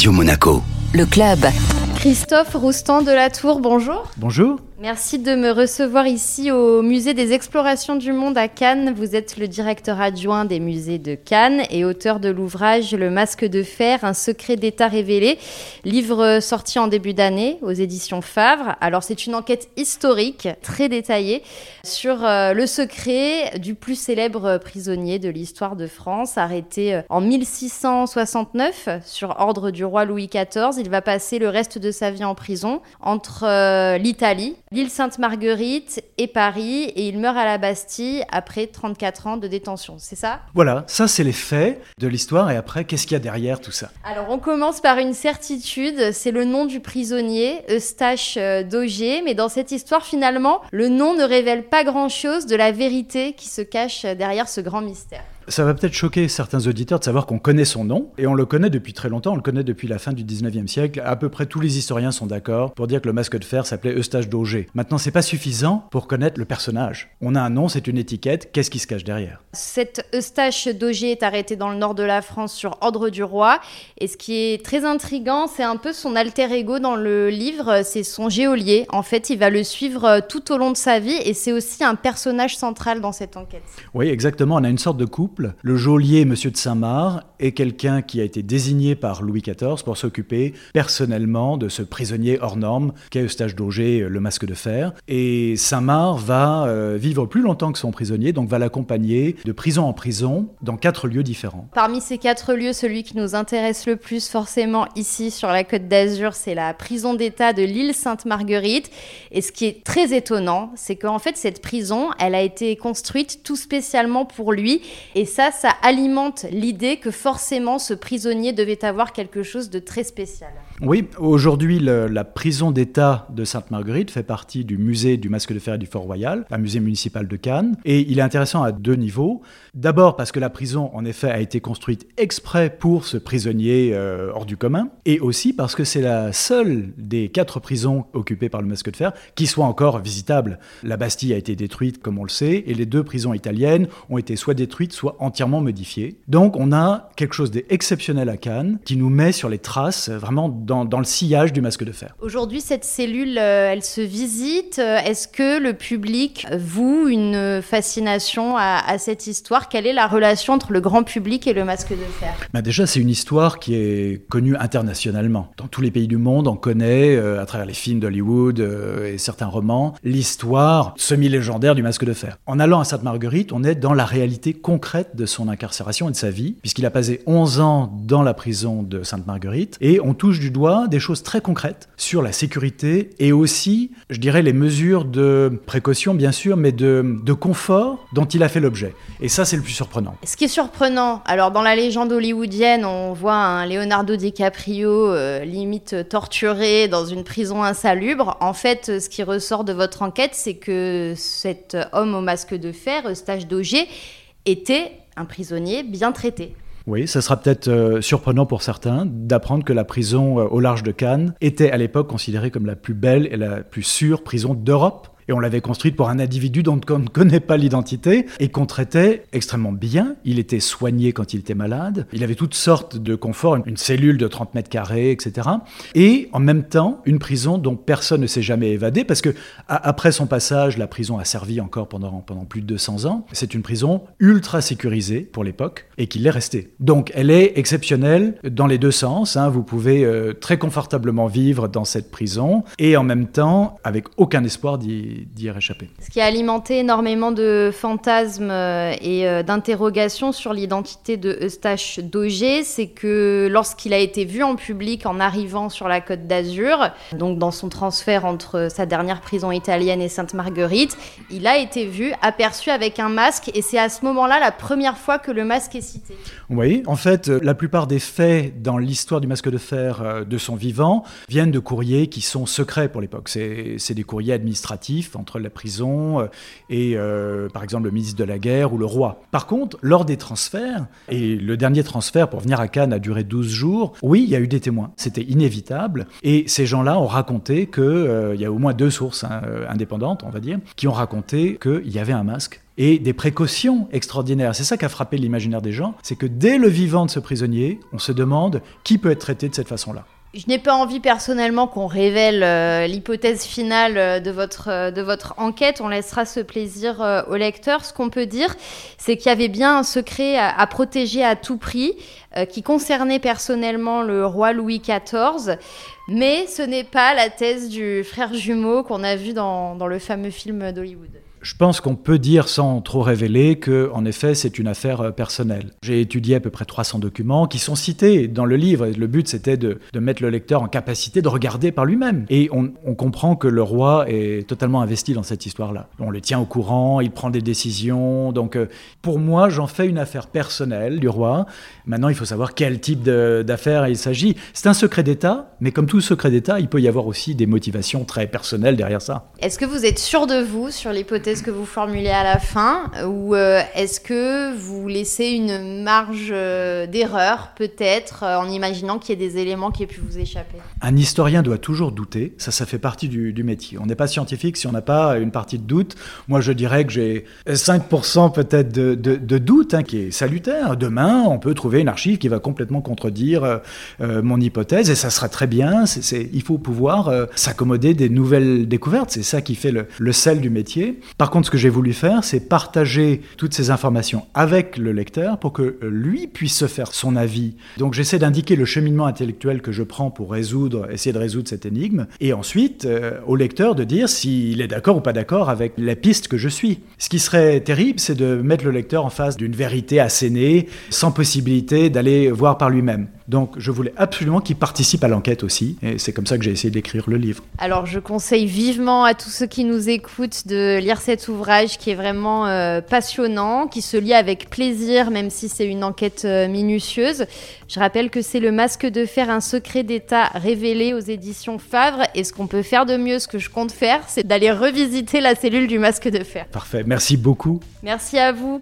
Radio Monaco. Le club. Christophe Roustan de la Tour, bonjour. Bonjour. Merci de me recevoir ici au Musée des Explorations du Monde à Cannes. Vous êtes le directeur adjoint des musées de Cannes et auteur de l'ouvrage Le Masque de Fer, un secret d'État révélé, livre sorti en début d'année aux éditions Favre. Alors c'est une enquête historique très détaillée sur euh, le secret du plus célèbre prisonnier de l'histoire de France, arrêté euh, en 1669 sur ordre du roi Louis XIV. Il va passer le reste de sa vie en prison entre euh, l'Italie, l'île Sainte-Marguerite et Paris, et il meurt à la Bastille après 34 ans de détention. C'est ça? Voilà, ça c'est les faits de l'histoire, et après, qu'est-ce qu'il y a derrière tout ça? Alors on commence par une certitude, c'est le nom du prisonnier, Eustache euh, Dauger, mais dans cette histoire finalement, le nom ne révèle pas grand-chose de la vérité qui se cache derrière ce grand mystère. Ça va peut-être choquer certains auditeurs de savoir qu'on connaît son nom, et on le connaît depuis très longtemps, on le connaît depuis la fin du 19e siècle. À peu près tous les historiens sont d'accord pour dire que le masque de fer s'appelait Eustache d'Auger. Maintenant, c'est pas suffisant pour connaître le personnage. On a un nom, c'est une étiquette, qu'est-ce qui se cache derrière? Cet Eustache d'Auger est arrêté dans le nord de la France sur ordre du roi, et ce qui est très intrigant, c'est un peu son alter ego dans le livre, c'est son geôlier. En fait, il va le suivre tout au long de sa vie, et c'est aussi un personnage central dans cette enquête. Oui, exactement, on a une sorte de couple le geôlier Monsieur de Saint-Marc est quelqu'un qui a été désigné par Louis XIV pour s'occuper personnellement de ce prisonnier hors norme qu'est Eustache d'Auger, le masque de fer. Et Saint-Marc va euh, vivre plus longtemps que son prisonnier, donc va l'accompagner de prison en prison dans quatre lieux différents. Parmi ces quatre lieux, celui qui nous intéresse le plus forcément ici sur la côte d'Azur, c'est la prison d'État de l'île Sainte-Marguerite. Et ce qui est très étonnant, c'est qu'en fait cette prison, elle a été construite tout spécialement pour lui. Et ça, ça alimente l'idée que forcément ce prisonnier devait avoir quelque chose de très spécial. Oui, aujourd'hui, la prison d'État de Sainte-Marguerite fait partie du musée du Masque de Fer et du Fort Royal, un musée municipal de Cannes. Et il est intéressant à deux niveaux. D'abord parce que la prison, en effet, a été construite exprès pour ce prisonnier euh, hors du commun. Et aussi parce que c'est la seule des quatre prisons occupées par le Masque de Fer qui soit encore visitable. La Bastille a été détruite, comme on le sait, et les deux prisons italiennes ont été soit détruites, soit entièrement modifiées. Donc on a quelque chose d'exceptionnel à Cannes qui nous met sur les traces vraiment dans, le sillage du masque de fer. Aujourd'hui, cette cellule, euh, elle se visite. Euh, est-ce que le public voue une fascination à, cette histoire? Quelle est la relation entre le grand public et le masque de fer? Bah Déjà, c'est une histoire qui est connue internationalement. Dans tous les pays du monde, on connaît, euh, à travers les films d'Hollywood et certains romans, l'histoire semi-légendaire du masque de fer. En allant à Sainte-Marguerite, on est dans la réalité concrète de son incarcération et de sa vie, puisqu'il a passé 11 ans dans la prison de Sainte-Marguerite, et on touche du doigt des choses très concrètes sur la sécurité et aussi, je dirais, les mesures de précaution, bien sûr, mais de, de confort dont il a fait l'objet. Et ça, c'est le plus surprenant. Ce qui est surprenant, alors dans la légende hollywoodienne, on voit un Leonardo DiCaprio euh, limite torturé dans une prison insalubre. En fait, ce qui ressort de votre enquête, c'est que cet homme au masque de fer, Eustache Dauger, était un prisonnier bien traité. Oui, ça sera peut-être euh, surprenant pour certains d'apprendre que la prison euh, au large de Cannes était à l'époque considérée comme la plus belle et la plus sûre prison d'Europe et on l'avait construite pour un individu dont on ne connaît pas l'identité et qu'on traitait extrêmement bien. Il était soigné quand il était malade. Il avait toutes sortes de conforts, une cellule de 30 mètres carrés, etc. Et en même temps, une prison dont personne ne s'est jamais évadé parce que après son passage, la prison a servi encore pendant, plus de 200 ans. C'est une prison ultra sécurisée pour l'époque et qu'il est restée. Donc elle est exceptionnelle dans les deux sens. Hein. Vous pouvez euh, très confortablement vivre dans cette prison et en même temps avec aucun espoir d'y d'y réchapper. Ce qui a alimenté énormément de fantasmes euh, et euh, d'interrogations sur l'identité de Eustache Dauger, c'est que lorsqu'il a été vu en public en arrivant sur la côte d'Azur, donc dans son transfert entre sa dernière prison italienne et Sainte-Marguerite, il a été vu, aperçu avec un masque, et c'est à ce moment-là la première fois que le masque est cité. Oui, en fait, euh, la plupart des faits dans l'histoire du masque de fer de son vivant viennent de courriers qui sont secrets pour l'époque. C'est des courriers administratifs entre la prison et, par exemple, le ministre de la Guerre ou le roi. Par contre, lors des transferts, et le dernier transfert pour venir à Cannes a duré 12 jours, oui, il y a eu des témoins. C'était inévitable. Et ces gens-là ont raconté qu'il il y a au moins deux sources hein, indépendantes, on va dire, qui ont raconté qu'il y avait un masque et des précautions extraordinaires. C'est ça qui a frappé l'imaginaire des gens, c'est que dès le vivant de ce prisonnier, on se demande qui peut être traité de cette façon-là. Je n'ai pas envie personnellement qu'on révèle euh, l'hypothèse finale euh, de votre, euh, de votre enquête. On laissera ce plaisir au lecteur. Ce qu'on peut dire, c'est qu'il y avait bien un secret à, protéger à tout prix qui concernait personnellement le roi Louis XIV. Mais ce n'est pas la thèse du frère jumeau qu'on a vu dans, dans le fameux film d'Hollywood. Je pense qu'on peut dire sans trop révéler que, en effet, c'est une affaire euh, personnelle. J'ai étudié à peu près 300 documents qui sont cités dans le livre. Le but, c'était de, mettre le lecteur en capacité de regarder par lui-même. Et on, comprend que le roi est totalement investi dans cette histoire-là. On le tient au courant, il prend des décisions. Donc, euh, pour moi, j'en fais une affaire personnelle du roi. Maintenant, il faut savoir quel type d'affaire il s'agit. C'est un secret d'État, mais comme tout secret d'État, il peut y avoir aussi des motivations très personnelles derrière ça. Est-ce que vous êtes sûr de vous sur l'hypothèse est-ce que vous formulez à la fin ou euh, est-ce que vous laissez une marge euh, d'erreur peut-être euh, en imaginant qu'il y ait des éléments qui aient pu vous échapper? Un historien doit toujours douter, ça ça fait partie du, métier. On n'est pas scientifique si on n'a pas une partie de doute. Moi je dirais que j'ai 5% peut-être de, doute hein, qui est salutaire. Demain on peut trouver une archive qui va complètement contredire mon hypothèse et ça sera très bien. Il faut pouvoir s'accommoder des nouvelles découvertes, c'est ça qui fait le sel du métier. Par contre, ce que j'ai voulu faire, c'est partager toutes ces informations avec le lecteur pour que lui puisse se faire son avis. Donc j'essaie d'indiquer le cheminement intellectuel que je prends pour résoudre, essayer de résoudre cette énigme, et ensuite euh, au lecteur de dire s'il est d'accord ou pas d'accord avec la piste que je suis. Ce qui serait terrible, c'est de mettre le lecteur en face d'une vérité assénée, sans possibilité d'aller voir par lui-même. Donc je voulais absolument qu'il participe à l'enquête aussi, et c'est comme ça que j'ai essayé d'écrire le livre. Alors je conseille vivement à tous ceux qui nous écoutent de lire cet ouvrage qui est vraiment euh, passionnant, qui se lit avec plaisir, même si c'est une enquête euh, minutieuse. Je rappelle que c'est Le Masque de Fer, un secret d'État révélé aux éditions Favre, et ce qu'on peut faire de mieux, ce que je compte faire, c'est d'aller revisiter la cellule du Masque de Fer. Parfait, merci beaucoup. Merci à vous.